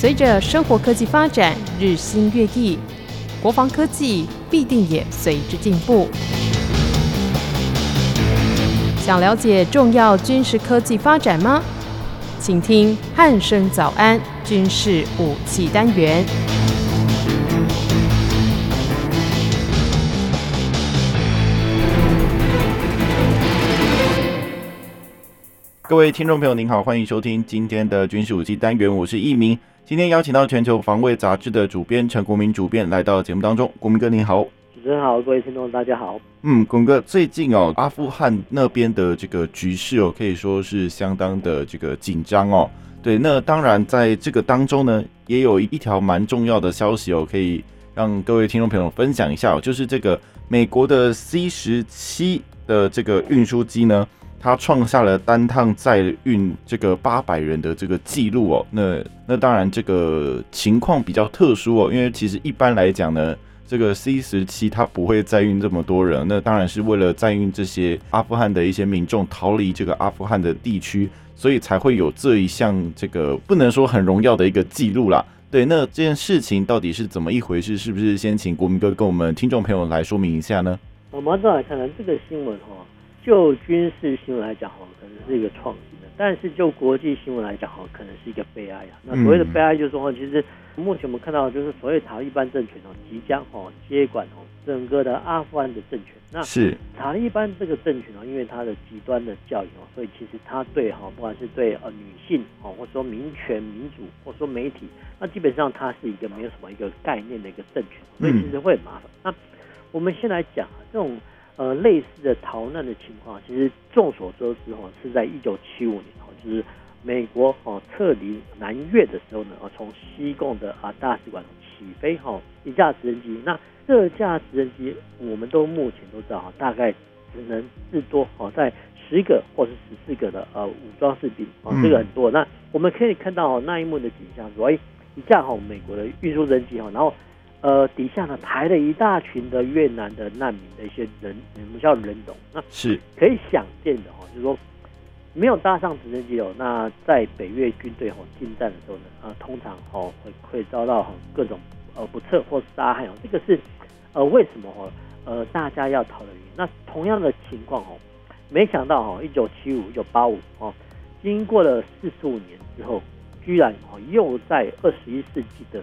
随着生活科技发展日新月异，国防科技必定也随之进步。想了解重要军事科技发展吗？请听汉声早安军事武器单元。各位听众朋友，您好，欢迎收听今天的军事武器单元，我是一名。今天邀请到全球防卫杂志的主编陈国民主编来到节目当中，国民哥您好。主持人好，各位听众大家好。嗯，国铭哥，最近哦，阿富汗那边的这个局势哦，可以说是相当的这个紧张哦。对，那当然在这个当中呢，也有一条蛮重要的消息哦，可以让各位听众朋友分享一下哦，就是这个美国的 C 十七的这个运输机呢。他创下了单趟载运这个八百人的这个记录哦，那那当然这个情况比较特殊哦，因为其实一般来讲呢，这个 C 十七它不会载运这么多人，那当然是为了载运这些阿富汗的一些民众逃离这个阿富汗的地区，所以才会有这一项这个不能说很荣耀的一个记录啦。对，那这件事情到底是怎么一回事？是不是先请国民哥跟我们听众朋友来说明一下呢？我们再来看看这个新闻哈。就军事新闻来讲，哈，可能是一个创新的；但是就国际新闻来讲，哈，可能是一个悲哀啊。那所谓的悲哀，就是说，其实目前我们看到，就是所谓塔利班政权哦，即将哦接管哦整个的阿富汗的政权。那是塔利班这个政权哦，因为它的极端的教育哦，所以其实它对哈，不管是对呃女性哦，或者说民权、民主，或者说媒体，那基本上它是一个没有什么一个概念的一个政权，所以其实会很麻烦。那我们先来讲这种。呃，类似的逃难的情况，其实众所周知哈，是在一九七五年哈，就是美国哦撤离南越的时候呢，哦，从西贡的啊大使馆起飞哈，一架直升机。那这架直升机，我们都目前都知道哈，大概只能至多哦在十个或是十四个的呃武装士兵啊，这个很多。那我们可以看到那一幕的景象，说哎，一架哈美国的运输直升机哈，然后。呃，底下呢排了一大群的越南的难民的一些人，我们叫人种，那是可以想见的哈，就是说没有搭上直升机哦，那在北越军队哦进战的时候呢，呃，通常哦会会遭到各种呃不测或杀害哦，这个是呃为什么哦呃大家要逃的原因。那同样的情况哦，没想到哦，一九七五、一九八五哦，经过了四十五年之后，居然哦又在二十一世纪的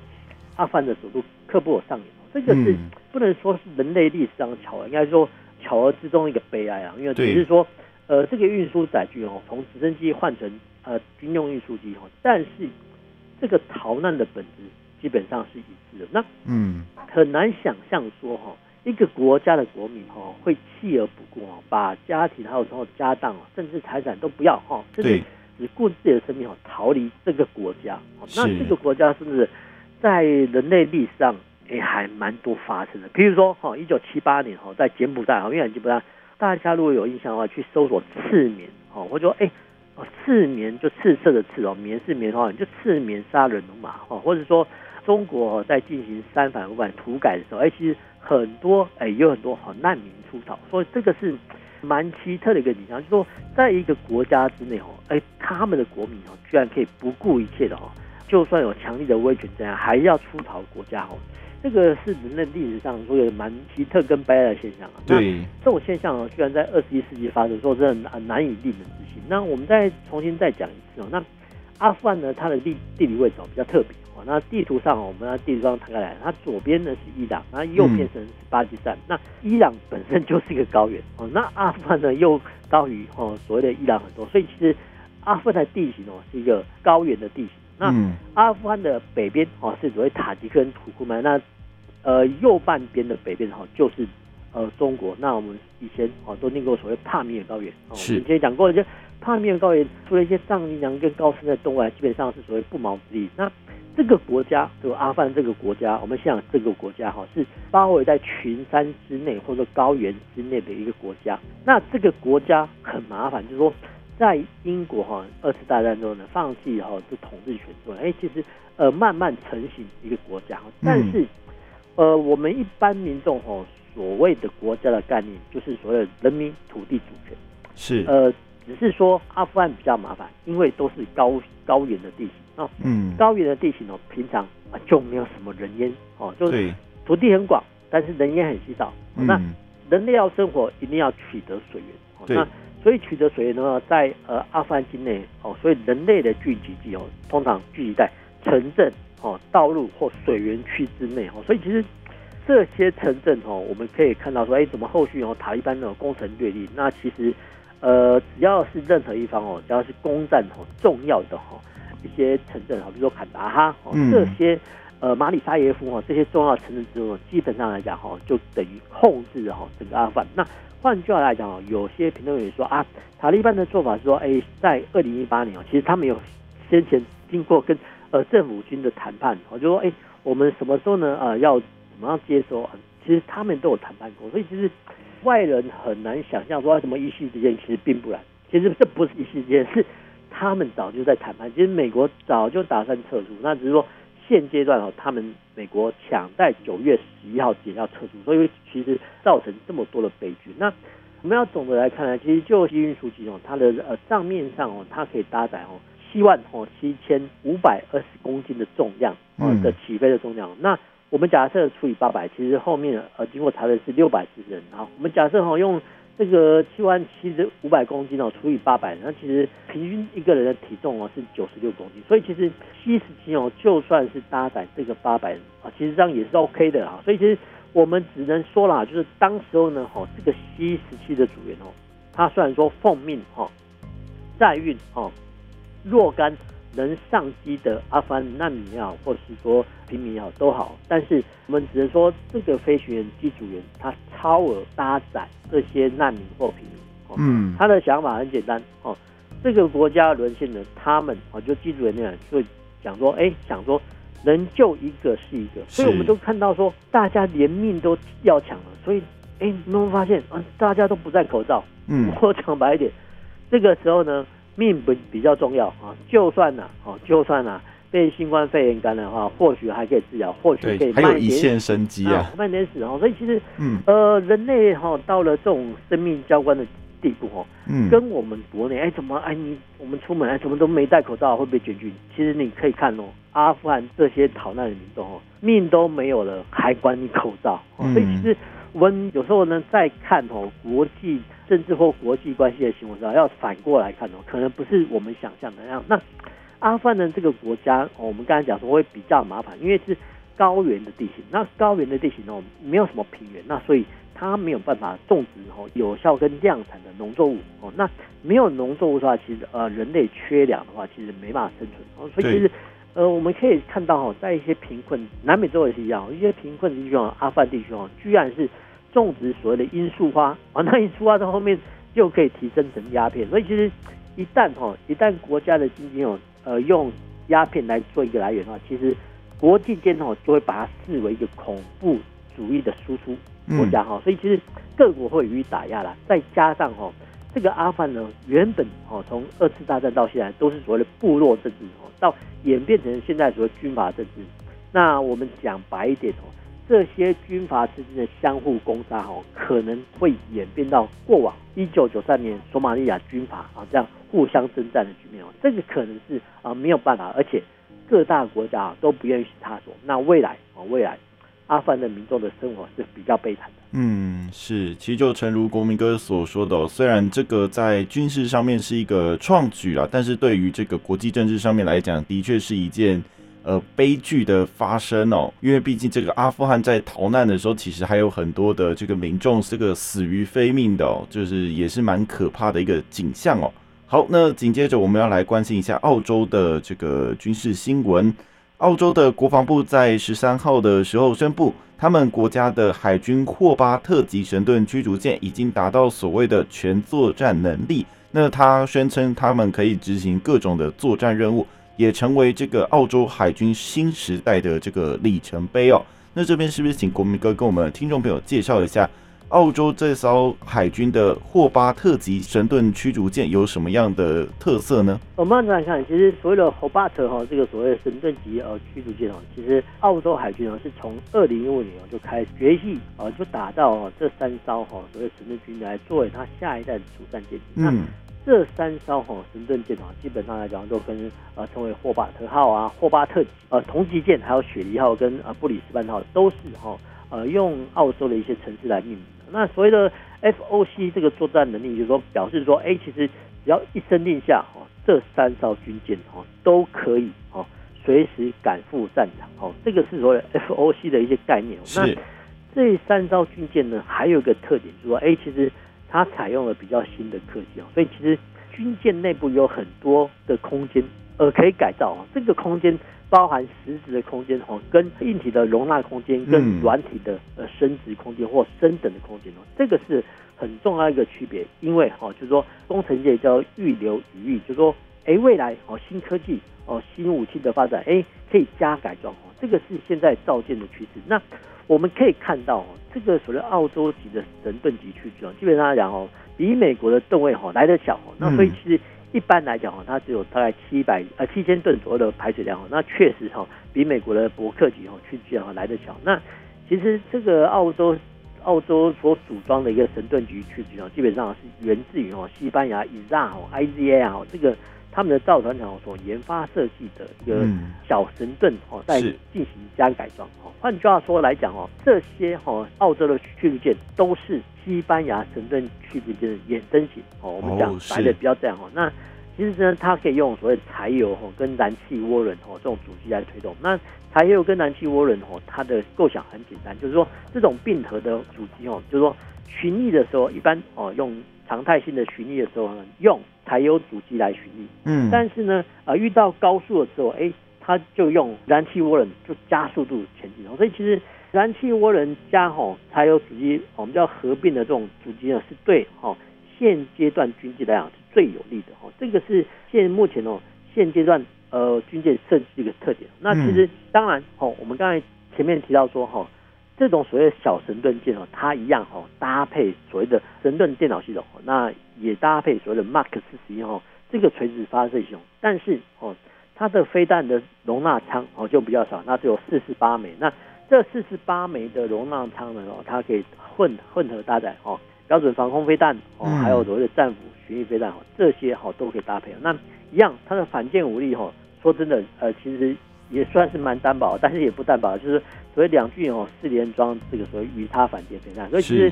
阿富汗的首都。喀布尔上演，这个是不能说是人类历史上的巧合，应该说巧合之中一个悲哀啊。因为只是说，呃，这个运输载具哦，从直升机换成呃军用运输机哦，但是这个逃难的本质基本上是一致的。那嗯，很难想象说哈，一个国家的国民哈会弃而不顾哦，把家庭还有然后家当啊甚至财产都不要哈，甚至只顾自己的生命哦，逃离这个国家。那这个国家是不是？在人类历史上，也还蛮多发生的。比如说，哈，一九七八年，哈，在柬埔寨，哈，因为柬埔寨，大家如果有印象的话，去搜索赤棉，哈，或者说，哎，哦，赤棉就赤色的赤哦，棉是棉花，就赤棉杀人如麻，哈，或者说，中国在进行三反五反土改的时候，哎，其实很多，哎，有很多好难民出逃，所以这个是蛮奇特的一个景象，就是说，在一个国家之内，哦，哎，他们的国民，哦，居然可以不顾一切的，哦。就算有强力的威权，这样还要出逃国家哦，这个是人类历史上说有蛮奇特跟悲哀的现象啊。对，这种现象哦，居然在二十一世纪发生，说真的难以令人置信。那我们再重新再讲一次哦。那阿富汗呢，它的地地理位置比较特别哦。那地图上我们地图上摊开来，它左边呢是伊朗，那右边是巴基斯坦。那伊朗本身就是一个高原哦，那阿富汗呢又高于哦所谓的伊朗很多，所以其实阿富汗的地形哦是一个高原的地形。那阿富汗的北边哦是所谓塔吉克跟土库曼，那呃右半边的北边哈就是呃中国。那我们以前哦都念过所谓帕米尔高原哦，我们以前讲过，就帕米尔高原除了一些藏羚羊跟高山的动物外，基本上是所谓不毛之地。那这个国家就阿富汗这个国家，我们想这个国家哈是包围在群山之内或者说高原之内的一个国家。那这个国家很麻烦，就是说。在英国哈二次大战中呢，放弃哈这统治权之后，哎，其实呃慢慢成型一个国家，但是呃我们一般民众哈所谓的国家的概念，就是所谓的人民土地主权，是。呃只是说阿富汗比较麻烦，因为都是高高原的地形，哦，嗯，高原的地形哦，平常啊就没有什么人烟哦，就是土地很广，但是人烟很稀少。嗯、那人类要生活，一定要取得水源。哦、那所以取得水源呢，在呃阿富汗境内哦，所以人类的聚集地哦，通常聚集在城镇哦、道路或水源区之内哦。所以其实这些城镇哦，我们可以看到说，哎，怎么后续哦塔利班的攻城略地？那其实呃，只要是任何一方哦，只要是攻占哦重要的哈一些城镇哈，比如说坎达哈哦这些呃马里沙耶夫哦这些重要城镇之后，基本上来讲哈，就等于控制哈整个阿富汗那。换句话来讲有些评论员说啊，塔利班的做法是说，哎，在二零一八年哦，其实他们有先前经过跟呃政府军的谈判，我就说，哎，我们什么时候呢？呃，要怎么样接收？其实他们都有谈判过，所以其实外人很难想象说什么一夕之间，其实并不然。其实这不是一夕之间，是他们早就在谈判。其实美国早就打算撤出，那只是说。现阶段哦，他们美国抢在九月十一号前要撤出，所以其实造成这么多的悲剧。那我们要总的来看呢，其实就运输机哦，它的呃账面上哦，它可以搭载哦七万哦七千五百二十公斤的重量哦的起飞的重量。那我们假设除以八百，其实后面呃经过查的是六百四十人。好，我们假设哦用。这个七万七千五百公斤哦，除以八百，那其实平均一个人的体重哦是九十六公斤，所以其实七十七哦，就算是搭载这个八百人啊，其实这样也是 OK 的啊。所以其实我们只能说啦，就是当时候呢，哈，这个 C 十七的组员哦，他虽然说奉命哈载运哈若干。能上机的阿富汗难民也好，或者是说平民也好都好，但是我们只能说这个飞行员机组员他超额搭载这些难民或平民。嗯，他的想法很简单哦，这个国家沦陷了，他们哦就机组员那样就讲说，哎，想说能救一个是一个，所以我们都看到说大家连命都要抢了，所以哎，你有没有发现啊？大家都不戴口罩。嗯，我讲白一点，这个时候呢。命不比较重要啊，就算呐，哦，就算啊，被新冠肺炎感染的话，或许还可以治疗，或许可以还有一线生机啊，慢点死哦。所以其实，嗯，呃，人类哈到了这种生命交关的地步哦，嗯，跟我们国内哎怎么哎你我们出门哎怎么都没戴口罩会被检举？其实你可以看哦，阿富汗这些逃难的民众哦，命都没有了还管你口罩？所以其实我们有时候呢在看哦国际。政治或国际关系的新闻上，要反过来看哦，可能不是我们想象的那样。那阿富汗的这个国家，我们刚才讲说会比较麻烦，因为是高原的地形。那高原的地形哦，没有什么平原，那所以它没有办法种植哦有效跟量产的农作物哦。那没有农作物的话，其实呃人类缺粮的话，其实没办法生存哦。所以其实呃我们可以看到哦，在一些贫困南美洲也是一样，一些贫困的地区哦，阿富汗地区哦，居然是。种植所谓的罂粟花啊，那罂粟花到后面就可以提升成鸦片，所以其实一旦哈，一旦国家的经济哦，呃，用鸦片来做一个来源的话，其实国际间哦就会把它视为一个恐怖主义的输出国家哈，所以其实各国会予以打压啦。再加上哈，这个阿富汗呢，原本哦从二次大战到现在都是所谓的部落政治哦，到演变成现在所谓军阀政治。那我们讲白一点哦。这些军阀之间的相互攻杀，哈，可能会演变到过往一九九三年索马利亚军阀啊这样互相征战的局面哦，这个可能是啊没有办法，而且各大国家啊都不愿意去插手。那未来啊，未来阿富汗的民众的生活是比较悲惨的。嗯，是，其实就诚如国民哥所说的，虽然这个在军事上面是一个创举啊，但是对于这个国际政治上面来讲，的确是一件。呃，悲剧的发生哦，因为毕竟这个阿富汗在逃难的时候，其实还有很多的这个民众这个死于非命的哦，就是也是蛮可怕的一个景象哦。好，那紧接着我们要来关心一下澳洲的这个军事新闻。澳洲的国防部在十三号的时候宣布，他们国家的海军霍巴特级神盾驱逐舰已经达到所谓的全作战能力。那他宣称他们可以执行各种的作战任务。也成为这个澳洲海军新时代的这个里程碑哦。那这边是不是请国民哥跟我们听众朋友介绍一下，澳洲这艘海军的霍巴特级神盾驱逐舰有什么样的特色呢？我们来看，其实所谓的霍巴特哈，这个所谓的神盾级呃驱逐舰哦，其实澳洲海军哦是从二零一五年就开始学习啊，就打造这三艘哈所谓神盾军来作为它下一代的主战舰。嗯。这三艘哈神盾舰啊，基本上来讲都跟呃称为霍巴特号啊、霍巴特呃同级舰，还有雪梨号跟呃布里斯班号都是哈呃用澳洲的一些城市来命名的。那所谓的 FOC 这个作战能力，就是说表示说，哎，其实只要一声令下哈，这三艘军舰哈都可以哈随时赶赴战场。哦，这个是所谓 FOC 的一些概念。是。那这三艘军舰呢，还有一个特点，就是说，哎，其实。它采用了比较新的科技啊，所以其实军舰内部有很多的空间，呃，可以改造啊。这个空间包含实质的空间哦，跟硬体的容纳空间，跟软体的呃升值空间或升等的空间哦，这个是很重要一个区别。因为哦，就是说工程界叫预留余裕，就是说，哎，未来哦新科技哦新武器的发展，哎，可以加改装哦，这个是现在造舰的趋势。那我们可以看到，这个所谓澳洲级的神盾级驱逐舰，基本上来讲哦，比美国的吨位哈来得小。那所以其实一般来讲哦，它只有大概七百呃七千吨左右的排水量。那确实哈，比美国的伯克级哦驱逐舰哈来得小。那其实这个澳洲澳洲所组装的一个神盾级驱逐舰，基本上是源自于哦西班牙 IZA 哈 IZA 哦这个。他们的造船厂所研发设计的一个小神盾哦，在进行加改装哦。换句话说来讲哦，这些哈澳洲的驱逐舰都是西班牙神盾驱逐舰的衍生型哦。我们讲白的比较这样哦。那其实呢，它可以用所谓柴油哦跟燃气涡轮哦这种主机来推动。那柴油跟燃气涡轮哦，它的构想很简单，就是说这种并合的主机哦，就是说巡弋的时候一般哦用。常态性的巡弋的时候呢，用柴油主机来巡弋。嗯，但是呢，呃，遇到高速的时候，哎，它就用燃气涡轮就加速度前进。所以其实燃气涡轮加吼柴油主机，我们叫合并的这种主机呢，是对吼现阶段军机来讲是最有利的。吼，这个是现目前哦现阶段呃军舰设计的一个特点。那其实当然哦，我们刚才前面提到说哈。这种所谓的小神盾舰哦，它一样哦搭配所谓的神盾电脑系统，那也搭配所谓的 Mark 四十一哈这个垂直发射系统，但是哦它的飞弹的容纳舱哦就比较少，那只有四十八枚。那这四十八枚的容纳舱呢哦，它可以混混合搭载哦标准防空飞弹哦，还有所谓的战斧巡弋飞弹哦，这些哦都可以搭配。那一样它的反舰武力哈，说真的呃其实也算是蛮担保，但是也不担保，就是。所谓两具哦，四连装这个所谓鱼叉反舰飞弹，所以其实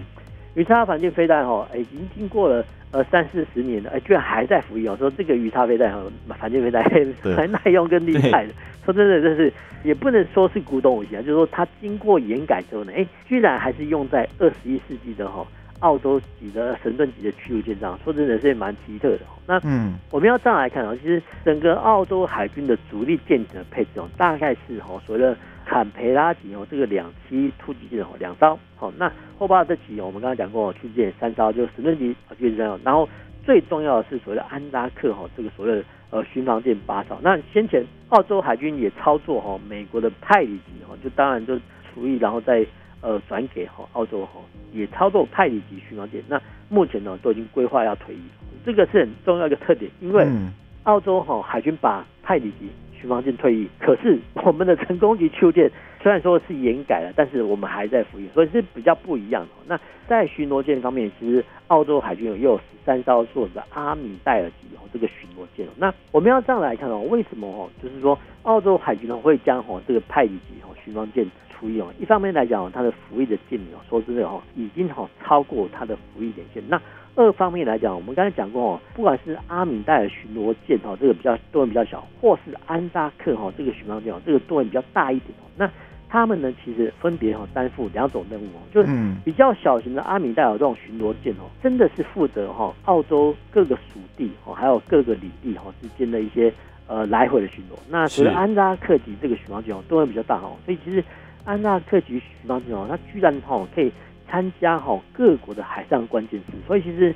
鱼叉反舰飞弹哦，已经经过了呃三四十年了，哎，居然还在服役哦。说这个鱼叉飞弹哦，反舰飞弹还 耐用跟厉害的，说真的，这是也不能说是古董武器啊，就是说它经过研改之后呢，哎，居然还是用在二十一世纪的哈澳洲级的神盾级的驱逐舰上，说真的是蛮奇特的。那嗯，我们要这样来看啊，其实整个澳洲海军的主力舰艇的配置哦，大概是哈所谓的。坎培拉级哦，这个两栖突击舰哦，两艘。好，那后巴这级哦，我们刚才讲过，驱逐舰三艘，就神盾级驱逐舰。然后最重要的是所谓的安扎克哈，这个所谓的呃巡防舰八艘。那先前澳洲海军也操作哈，美国的派里级哈，就当然就除役，然后再呃转给哈澳洲哈，也操作派里级巡防舰。那目前呢，都已经规划要退役，这个是很重要一个特点，因为澳洲哈海军把派里级。巡防舰退役，可是我们的成功级驱逐舰虽然说是延改了，但是我们还在服役，所以是比较不一样的。那在巡逻舰方面，其实澳洲海军有又有十三艘做的阿米戴尔级哦，这个巡逻舰。那我们要这样来看哦，为什么哦？就是说澳洲海军呢会将哦这个派里级哦巡防舰除役哦？一方面来讲，它的服役的舰名哦，说真的哦，已经哦超过它的服役年限。那二方面来讲，我们刚才讲过哦，不管是阿米戴尔巡逻舰哦，这个比较吨位比较小，或是安扎克哈这个巡防舰哦，这个吨位比较大一点哦。那他们呢，其实分别哈担负两种任务哦，就是比较小型的阿米戴尔这种巡逻舰哦，真的是负责哈澳洲各个属地哦，还有各个领地哈之间的一些呃来回的巡逻。那除了安扎克级这个巡防舰哦，吨位比较大哦，所以其实安纳克级巡防舰哦，它居然哈可以。参加好各国的海上关键词，所以其实，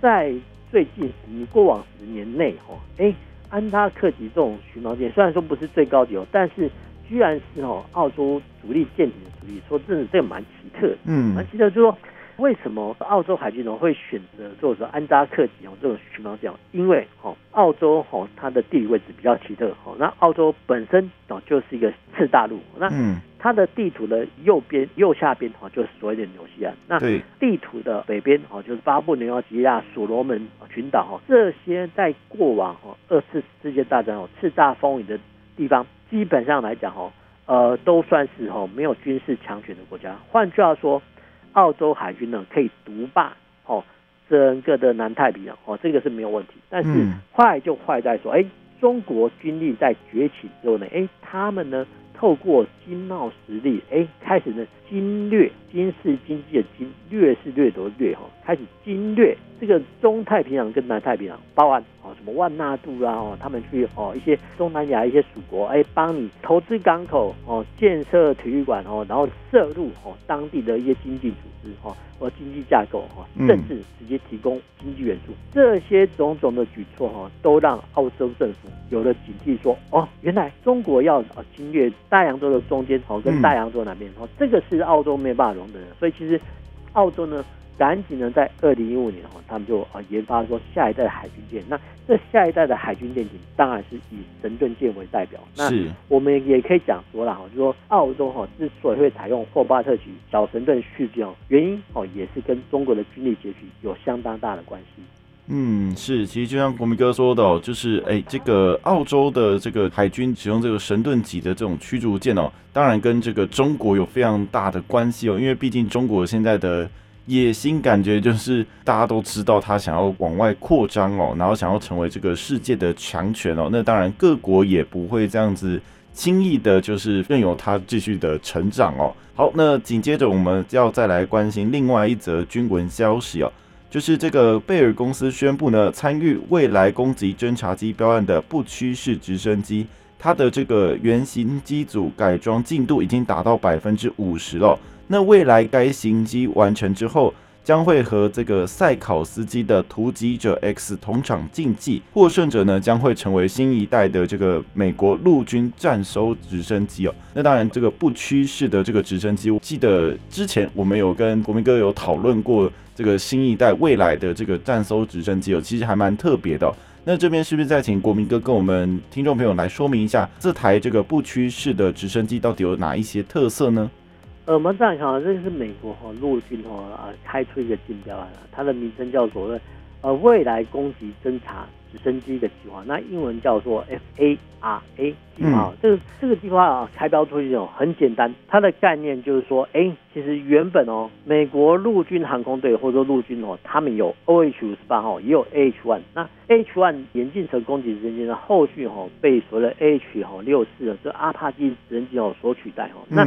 在最近十年过往十年内，哈，哎，安扎克级这种巡防舰虽然说不是最高级哦，但是居然是哈澳洲主力舰艇的主力，说真的，这个蛮奇特的，嗯，蛮奇特，就是说为什么澳洲海军呢会选择做说安扎克级哦这种巡防舰？因为哈澳洲哈它的地理位置比较奇特，哈，那澳洲本身哦就是一个次大陆，那它的地图的右边右下边哈，就是所谓的纽西兰。那地图的北边哈，就是巴布纽几内亚、所罗门群岛哈，这些在过往哈二次世界大战哦叱咤风云的地方，基本上来讲哈，呃，都算是哈没有军事强权的国家。换句话说，澳洲海军呢可以独霸哦整个的南太平洋哦，这个是没有问题。但是坏就坏在说，哎，中国军力在崛起之后呢，哎，他们呢？透过经贸实力，哎，开始呢经略，军事经济的经略是掠夺掠哈，开始经略这个中太平洋跟南太平洋，包含哦什么万纳度啊，哦他们去哦一些东南亚一些属国，哎，帮你投资港口哦，建设体育馆哦，然后涉入哦当地的一些经济组织哦。和经济架构哈，甚至直接提供经济援助，这些种种的举措哈，都让澳洲政府有了警惕，说哦，原来中国要啊侵略大洋洲的中间哦，跟大洋洲南边哦，这个是澳洲没有办法容忍的，所以其实澳洲呢。赶紧呢，在二零一五年哦，他们就啊研发说下一代的海军舰。那这下一代的海军舰艇当然是以神盾舰为代表。那我们也可以讲说了哈，就说澳洲哈之所以会采用霍巴特级小神盾续舰哦，原因哦也是跟中国的军力拮据有相当大的关系。嗯，是，其实就像国民哥说的哦，就是哎，这个澳洲的这个海军使用这个神盾级的这种驱逐舰哦，当然跟这个中国有非常大的关系哦，因为毕竟中国现在的。野心感觉就是大家都知道他想要往外扩张哦，然后想要成为这个世界的强权哦。那当然各国也不会这样子轻易的，就是任由他继续的成长哦。好，那紧接着我们要再来关心另外一则军闻消息哦，就是这个贝尔公司宣布呢，参与未来攻击侦察机标案的不屈式直升机，它的这个原型机组改装进度已经达到百分之五十了。那未来该型机完成之后，将会和这个赛考斯基的突击者 X 同场竞技，获胜者呢将会成为新一代的这个美国陆军战收直升机哦。那当然，这个不屈式的这个直升机，我记得之前我们有跟国民哥有讨论过这个新一代未来的这个战收直升机哦，其实还蛮特别的。那这边是不是再请国民哥跟我们听众朋友来说明一下，这台这个不屈式的直升机到底有哪一些特色呢？呃，我们这样看啊，这个是美国哈陆军哈啊开出一个竞标案，它的名称叫做的呃未来攻击侦察直升机的计划，那英文叫做 F A R A 计划。这个这个计划啊开标出去哦很简单，它的概念就是说，哎，其实原本哦美国陆军航空队或者说陆军哦，他们有 O H 五十八号，也有 H one。那 H one 演进成攻击直升机呢，后续哈被所谓的 H 哈六四的这阿帕奇直升机哦所取代哦。那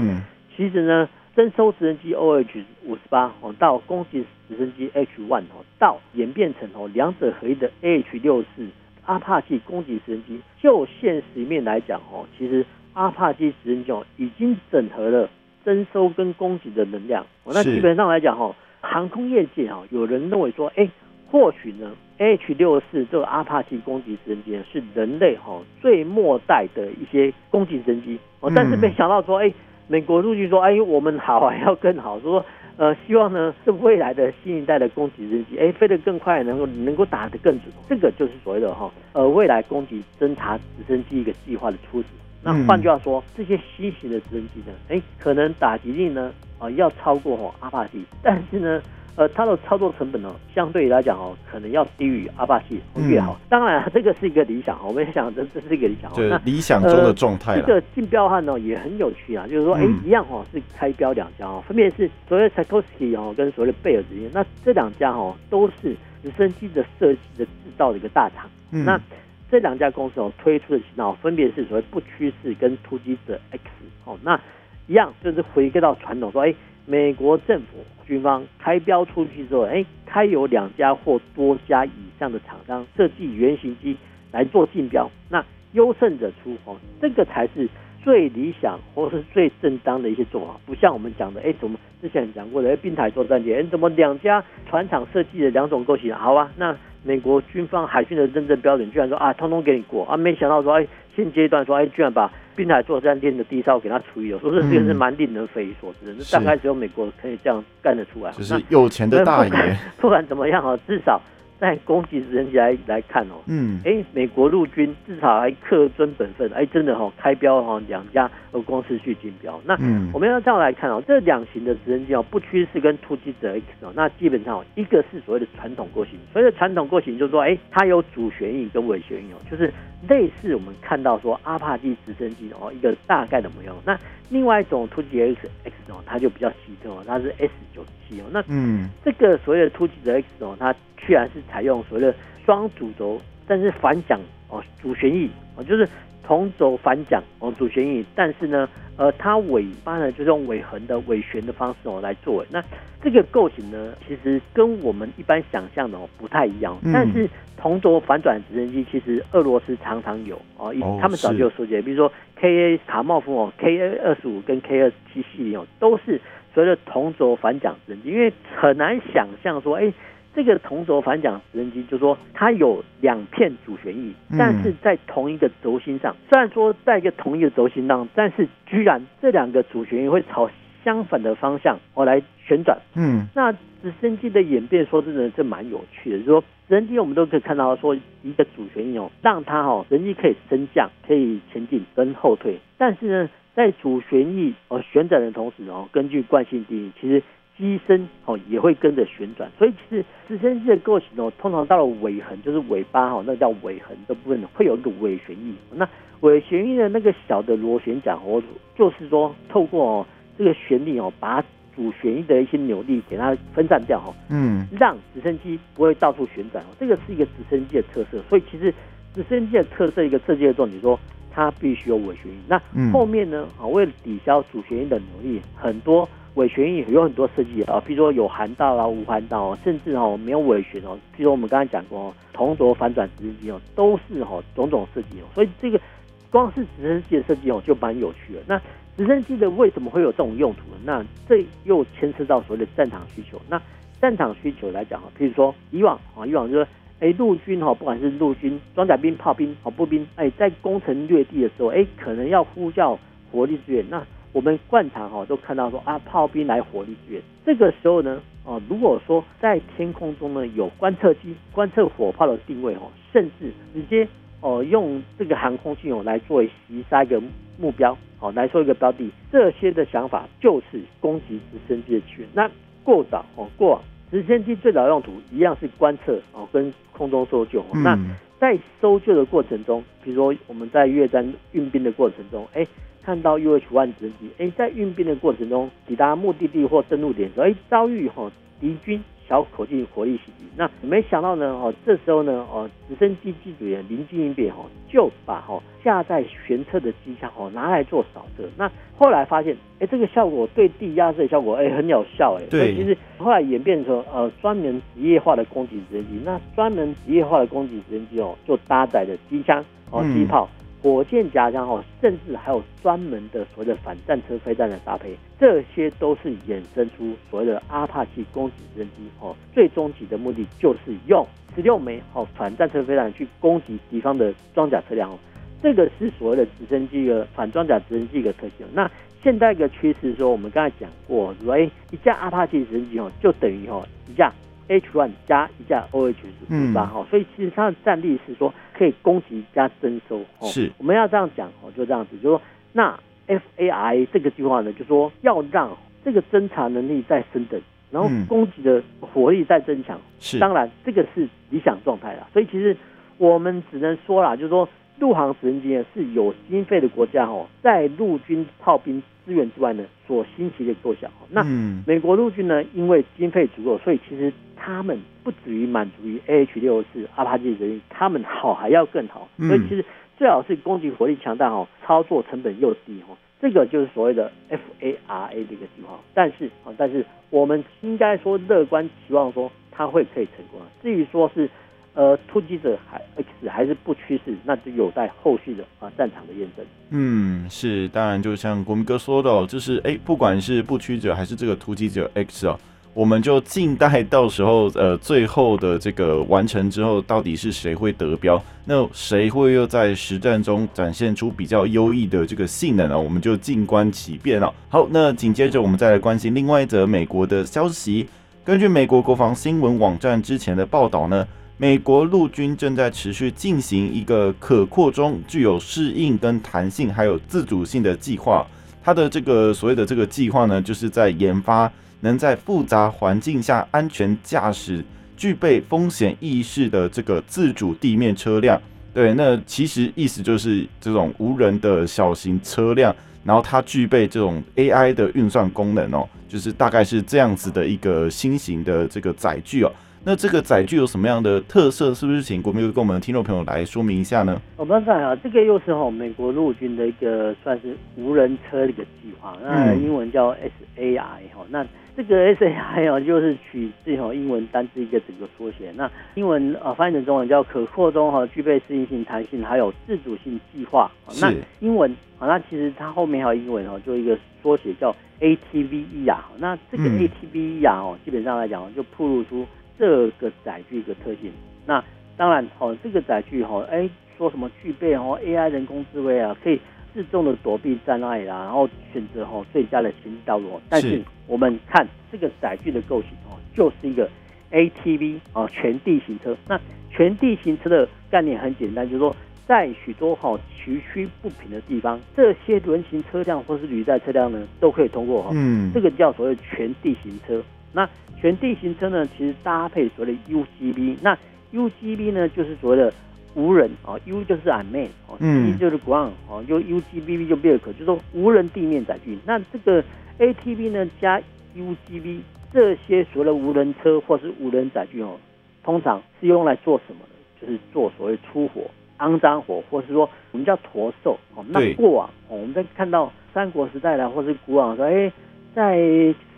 其实呢，征收直升机 OH 五十八哦，到攻击直升机 H one 哦，到演变成哦两者合一的 AH 六四阿帕奇攻击直升机，就现实面来讲哦，其实阿帕奇直升机哦已经整合了征收跟攻击的能量。那基本上来讲哈，航空业界哈，有人认为说，哎，或许呢 AH 六四这个阿帕奇攻击直升机是人类哈最末代的一些攻击直升机哦，但是没想到说，哎。美国陆军说：“哎，我们好还要更好。说，呃，希望呢是未来的新一代的攻击直升机，哎，飞得更快，能够能够打得更准。这个就是所谓的哈，呃，未来攻击侦察直升机一个计划的初始。那换句话说，这些新型的直升机呢，哎，可能打击力呢，啊、要超过哈阿帕奇，但是呢。”呃，它的操作成本呢，相对来讲哦，可能要低于阿帕奇越好。嗯、当然，这个是一个理想，我们想这这是一个理想。对，理想中的状态、呃。这个竞标案呢也很有趣啊，就是说，哎、嗯，一样哦是开标两家哦，分别是所谓 Sikorsky 哦跟所谓的贝尔之间。那这两家哦都是直升机的设计的制造的一个大厂。嗯、那这两家公司哦推出的型号分别是所谓不屈式跟突击者 X 哦，那一样就是回归到传统说，哎。美国政府军方开标出去之后，哎，开有两家或多家以上的厂商设计原型机来做竞标，那优胜者出哦，这个才是最理想或是最正当的一些做法。不像我们讲的，哎，怎么之前讲过的，哎，滨海作战舰，哎，怎么两家船厂设计的两种构型，好啊，那美国军方海军的认证标准居然说啊，通通给你过啊，没想到说，哎，现阶段说，哎，居然把。滨海作战舰的低烧给他除以了，说是这个是蛮令人匪夷所思的。那、嗯、大概只有美国可以这样干得出来。就是有钱的大爷。不管怎么样啊，至少在攻击直升机来来看哦，嗯，哎，美国陆军至少还恪遵本分，哎，真的哈、哦，开标哈两家呃公司去竞标。那嗯我们要这样来看哦，这两型的直升机哦，不屈式跟突击者 X 哦，那基本上哦，一个是所谓的传统构型，所谓的传统构型就是说，哎，它有主旋翼跟尾旋翼哦，就是类似我们看到说阿帕奇直升机哦一个大概的模样。那另外一种突击 X X 哦，它就比较奇特哦，它是 S 九七哦，那嗯，这个所谓的突击者 X 哦，它居然是采用所谓的双主轴，但是反桨哦，主旋翼哦，就是同轴反桨哦，主旋翼，但是呢，呃，它尾巴呢就是用尾横的尾旋的方式哦来作为。那这个构型呢，其实跟我们一般想象的哦不太一样。嗯、但是同轴反转直升机其实俄罗斯常常有哦，哦他们早就有说解，比如说 K A 卡茂夫哦，K A 二十五跟 K 二十七系列哦，都是所谓的同轴反桨直升机，因为很难想象说，哎。这个同轴反桨直升机，就是说它有两片主旋翼，但是在同一个轴心上。虽然说在一个同一个轴心上，但是居然这两个主旋翼会朝相反的方向哦来旋转。嗯，那直升机的演变，说真的，这蛮有趣的。就是说直升机我们都可以看到，说一个主旋翼哦，让它哦，直升机可以升降、可以前进跟后退。但是呢，在主旋翼哦旋转的同时哦，根据惯性定律，其实。机身哦也会跟着旋转，所以其实直升机的构型哦，通常到了尾横，就是尾巴哈，那叫尾横的部分会有一个尾旋翼。那尾旋翼的那个小的螺旋桨哦，就是说透过哦这个旋力哦，把主旋翼的一些扭力给它分散掉哈，嗯，让直升机不会到处旋转哦。这个是一个直升机的特色，所以其实直升机的特色一个设计的重点说，它必须有尾旋翼。那后面呢啊，为了抵消主旋翼的扭力，很多。尾旋翼有很多设计啊，比如说有涵道啊、无涵道哦，甚至哦没有尾旋哦。比如我们刚才讲过哦，同轴反转直升机哦，都是哦种种设计哦。所以这个光是直升机的设计哦，就蛮有趣的。那直升机的为什么会有这种用途呢？那这又牵涉到所谓的战场需求。那战场需求来讲哈，譬如说以往啊，以往就是哎陆军哈，不管是陆军装甲兵、炮兵、哦步兵，哎在攻城略地的时候，哎可能要呼叫火力支援那。我们惯常哈都看到说啊，炮兵来火力支援。这个时候呢，哦，如果说在天空中呢有观测机观测火炮的定位哦，甚至直接哦用这个航空器哦来作为袭杀一个目标哦来做一个标的，这些的想法就是攻击直升机的起源。那过早哦过往直升机最早用途一样是观测哦跟空中搜救。嗯、那在搜救的过程中，比如说我们在越战运兵的过程中，哎。看到 UH-1 直升机，哎，在运兵的过程中抵达目的地或登陆点时候，哎，遭遇哈敌军小口径火力袭击。那没想到呢，哦，这时候呢，哦，直升机机组员临机应变，哈，就把哈架在舷侧的机枪，哦，拿来做扫射。那后来发现，哎，这个效果对地压制的效果，哎，很有效，哎。对。其实后来演变成呃专门职业化的攻击直升机。那专门职业化的攻击直升机哦，就搭载的机枪哦，机炮。嗯火箭夹枪哦，甚至还有专门的所谓的反战车飞弹的搭配，这些都是衍生出所谓的阿帕奇攻击直升机哦。最终极的目的就是用十六枚哦反战车飞弹去攻击敌方的装甲车辆哦。这个是所谓的直升机的反装甲直升机的特性。那现在一个趋势说，我们刚才讲过，说哎一架阿帕奇直升机哦，就等于哦一架。H1 加一架 OH 十八哈，所以其实它的战力是说可以攻击加侦收哦。是，我们要这样讲哦，就这样子，就是说那 FARA 这个计划呢，就是说要让这个侦察能力再升等，然后攻击的火力再增强。是，当然这个是理想状态啦。所以其实我们只能说啦，就是说陆航直升机呢是有经费的国家哦，在陆军炮兵资源之外呢，所兴起的构想。那美国陆军呢，因为经费足够，所以其实。他们不止于满足于 AH 六四阿帕奇直升机，他们好还要更好，所以其实最好是攻击火力强大哦，操作成本又低哦，这个就是所谓的 FARA 的一个计划。但是啊，但是我们应该说乐观期望说它会可以成功。至于说是呃突击者还 X 还是不趋势，那就有待后续的啊战场的验证。嗯，是，当然就像国民哥说的，就是哎，不管是不屈者还是这个突击者 X 哦。我们就静待到时候，呃，最后的这个完成之后，到底是谁会得标？那谁会又在实战中展现出比较优异的这个性能呢？我们就静观其变了。好，那紧接着我们再来关心另外一则美国的消息。根据美国国防新闻网站之前的报道呢，美国陆军正在持续进行一个可扩充、具有适应跟弹性，还有自主性的计划。它的这个所谓的这个计划呢，就是在研发能在复杂环境下安全驾驶、具备风险意识的这个自主地面车辆。对，那其实意思就是这种无人的小型车辆，然后它具备这种 AI 的运算功能哦，就是大概是这样子的一个新型的这个载具哦。那这个载具有什么样的特色？是不是请国铭哥跟我们的听众朋友来说明一下呢？我们看啊，这个又是哈美国陆军的一个算是无人车的一个计划，那英文叫 SAI 哈，那。这个 SAI 哦，就是取自哈英文单字一个整个缩写。那英文啊翻译成中文叫可扩充哈，具备适应性、弹性，还有自主性计划。那英文啊，那其实它后面还有英文哦，就一个缩写叫 ATVE 啊。那这个 ATVE 啊哦，基本上来讲就暴露出这个载具一个特性。那当然哦，这个载具哈，哎，说什么具备哦 AI 人工智慧啊，可以。自动的躲避障碍啦，然后选择哈最佳的行进道路。但是我们看这个载具的构型哦，就是一个 ATV 啊，全地形车。那全地形车的概念很简单，就是说在许多哈崎岖不平的地方，这些轮型车辆或是履带车辆呢都可以通过哈。嗯，这个叫所谓全地形车。那全地形车呢，其实搭配所谓的 U G B，。那 U G B 呢，就是所谓的。无人啊，U 就是 unmanned 哦，G 就是 ground 哦，就 UGB 就 vehicle，就是说无人地面载具。那这个 ATV 呢加 U G B 这些所谓的无人车或是无人载具哦，通常是用来做什么的？就是做所谓出火、肮脏火，或是说我们叫驼兽哦。那过往哦，我们在看到三国时代啦或是古往说，哎，在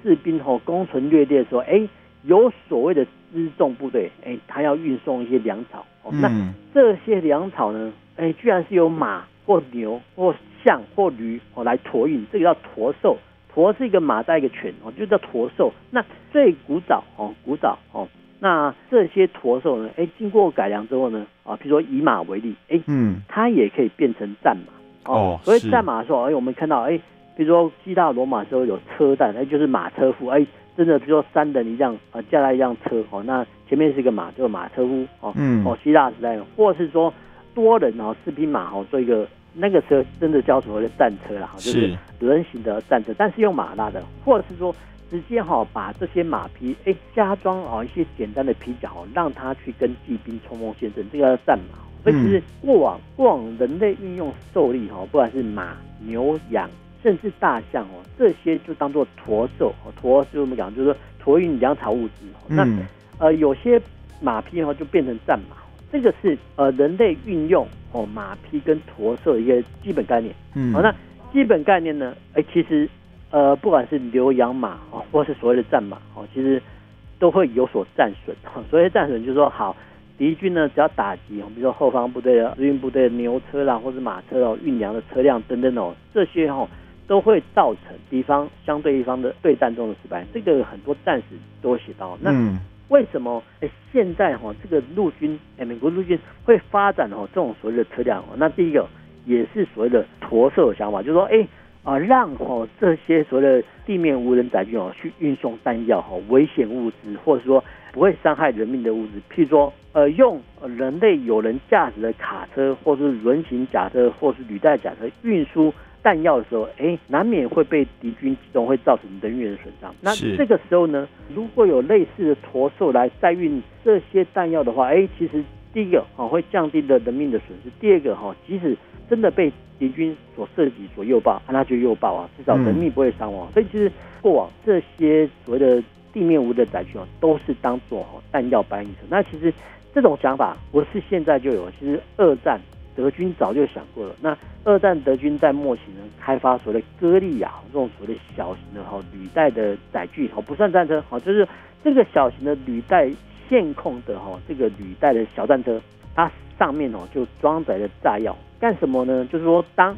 士兵吼攻城略地的时候，哎，有所谓的辎重部队，哎，他要运送一些粮草。那这些粮草呢？哎，居然是由马或牛或象或驴哦来驮运，这个叫驼兽。驼是一个马带一个犬哦，就叫驼兽。那最古早哦，古早哦，那这些驼兽呢？哎，经过改良之后呢？啊，比如说以马为例，哎，嗯，它也可以变成战马哦。所以战马的时候，哎，我们看到哎，比如说希腊罗马时候有车站，哎，就是马车夫，哎。真的，比如说三人一辆啊，驾了一辆车哦，那前面是一个马，就是马车夫哦，嗯，哦，希腊时代，或者是说多人哦，四匹马哦，做一个那个车，真的叫所谓的战车了哈，就是轮形的战车，但是用马拉的，或者是说直接哈把这些马匹哎加装哦一些简单的皮甲哦，让他去跟骑兵冲锋陷阵，这个叫战马。所以其实过往过往人类运用兽力哈，不管是马、牛、羊。甚至大象哦，这些就当做驼兽哦，驼是我们讲就是说驮运粮草物资。那呃有些马匹哦就变成战马，这个是呃人类运用哦马匹跟驼兽的一个基本概念。嗯，好，那基本概念呢，哎其实呃不管是牛羊马哦，或是所谓的战马哦，其实都会有所战损。所谓战损就是说好。敌军呢，只要打击，比如说后方部队的支运部队的牛车啦，或者马车哦，运粮的车辆等等哦，这些哦。都会造成敌方相对一方的对战中的失败，这个很多战史都会写到。那为什么哎现在哈这个陆军哎美国陆军会发展哦这种所谓的车辆哦？那第一个也是所谓的驼色的想法，就是说哎啊让哦这些所谓的地面无人载具哦去运送弹药哈危险物资，或者说不会伤害人民的物资，譬如说呃用人类有人驾驶的卡车，或是轮型甲车，或是履带甲车运输。弹药的时候，哎，难免会被敌军击中，会造成人员的损伤。那这个时候呢，如果有类似的驼兽来载运这些弹药的话，哎，其实第一个哈会降低了人命的损失，第二个哈，即使真的被敌军所射击所诱爆，那就诱爆啊，至少人命不会伤亡。嗯、所以其实过往这些所谓的地面无的载具啊，都是当做哈弹药搬运车。那其实这种想法不是现在就有，其实二战。德军早就想过了。那二战德军在末期呢，开发所谓的歌利亚这种所谓的小型的哈履带的载具，哈不算战车，哈就是这个小型的履带线控的哈这个履带的小战车，它上面哦就装载了炸药，干什么呢？就是说当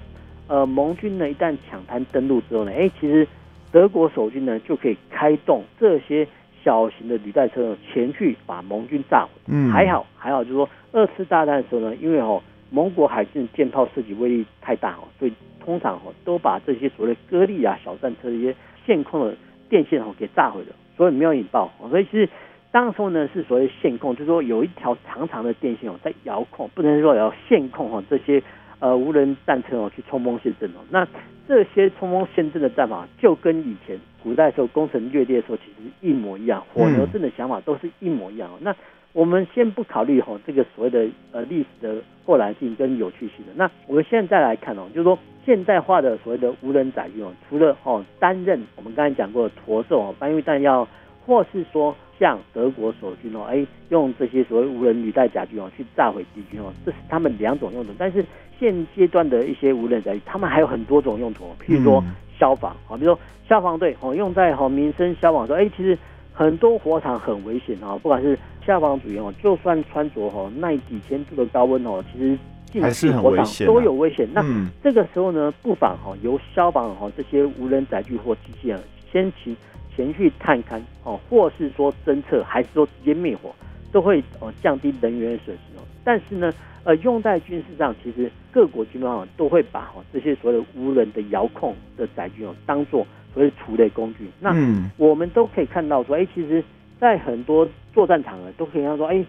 呃盟军呢一旦抢滩登陆之后呢，哎其实德国守军呢就可以开动这些小型的履带车前去把盟军炸毁。嗯，还好还好，就是说二次大战的时候呢，因为哦。盟国海军舰炮射击威力太大哦，所以通常哦都把这些所谓的歌利亚小战车的一些线控的电线哦给炸毁了，所以没有引爆。所以其实当时候呢是所谓线控，就是说有一条长长的电线哦在遥控，不能说要线控哦这些呃无人战车哦去冲锋陷阵哦。那这些冲锋陷阵的战法就跟以前古代时候攻城略地的时候其实一模一样，火牛阵的想法都是一模一样哦。那我们先不考虑哈这个所谓的呃历史的或然性跟有趣性的，那我们现在来看哦，就是说现代化的所谓的无人载具哦，除了哦担任我们刚才讲过的驼兽哦搬运弹药，或是说像德国守军哦，哎用这些所谓无人履带甲具哦去炸毁敌军哦，这是他们两种用途。但是现阶段的一些无人载具，他们还有很多种用途，譬如说消防啊，比如说消防队哦用在哦民生消防说，哎其实。很多火场很危险啊，不管是消防主员哦，就算穿着哈耐几千度的高温哦，其实进去火场都有危险。那这个时候呢，不妨哈由消防哈这些无人载具或机器人先前前去探勘哦，或是说侦测，还是说直接灭火，都会哦降低人员的损失哦。但是呢，呃，用在军事上，其实各国军方都会把哈这些所谓的无人的遥控的载具哦当做。所谓除雷工具，那我们都可以看到说，哎、欸，其实，在很多作战场合都可以看到说，哎、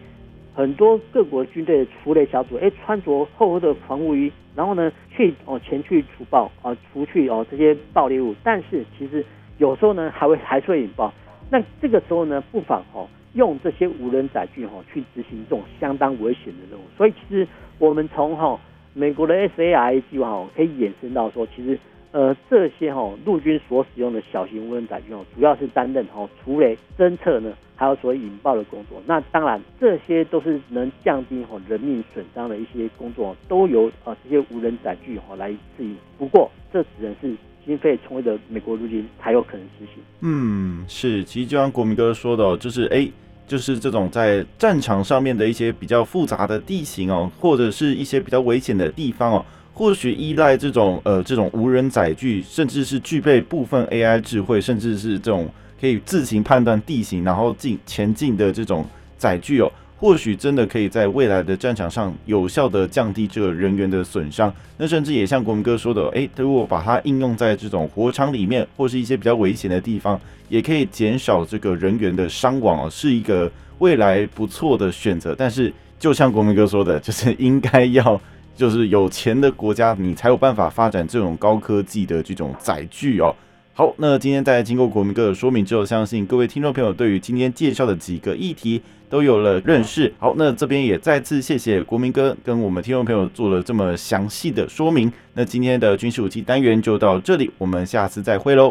很多各国军队的储雷小组，哎、穿着厚厚的防护衣，然后呢，去哦前去除暴啊，除去哦这些爆裂物，但是其实有时候呢，还会还是会引爆。那这个时候呢，不妨哦用这些无人载具哦去执行这种相当危险的任务。所以其实我们从哈美国的 SAR 计划哦，可以衍生到说，其实。呃，这些哈陆军所使用的小型无人载具哦，主要是担任哈除雷、侦测呢，还有所谓引爆的工作。那当然，这些都是能降低哈人命损伤的一些工作，都由呃这些无人载具哈来执行。不过，这只能是经费充裕的美国陆军才有可能实行。嗯，是，其实就像国民哥说的，就是哎，就是这种在战场上面的一些比较复杂的地形哦，或者是一些比较危险的地方哦。或许依赖这种呃这种无人载具，甚至是具备部分 AI 智慧，甚至是这种可以自行判断地形然后进前进的这种载具哦，或许真的可以在未来的战场上有效的降低这个人员的损伤。那甚至也像国民哥说的，诶，如果把它应用在这种火场里面，或是一些比较危险的地方，也可以减少这个人员的伤亡哦，是一个未来不错的选择。但是就像国民哥说的，就是应该要。就是有钱的国家，你才有办法发展这种高科技的这种载具哦。好，那今天在经过国民哥的说明之后，相信各位听众朋友对于今天介绍的几个议题都有了认识。好，那这边也再次谢谢国民哥跟我们听众朋友做了这么详细的说明。那今天的军事武器单元就到这里，我们下次再会喽。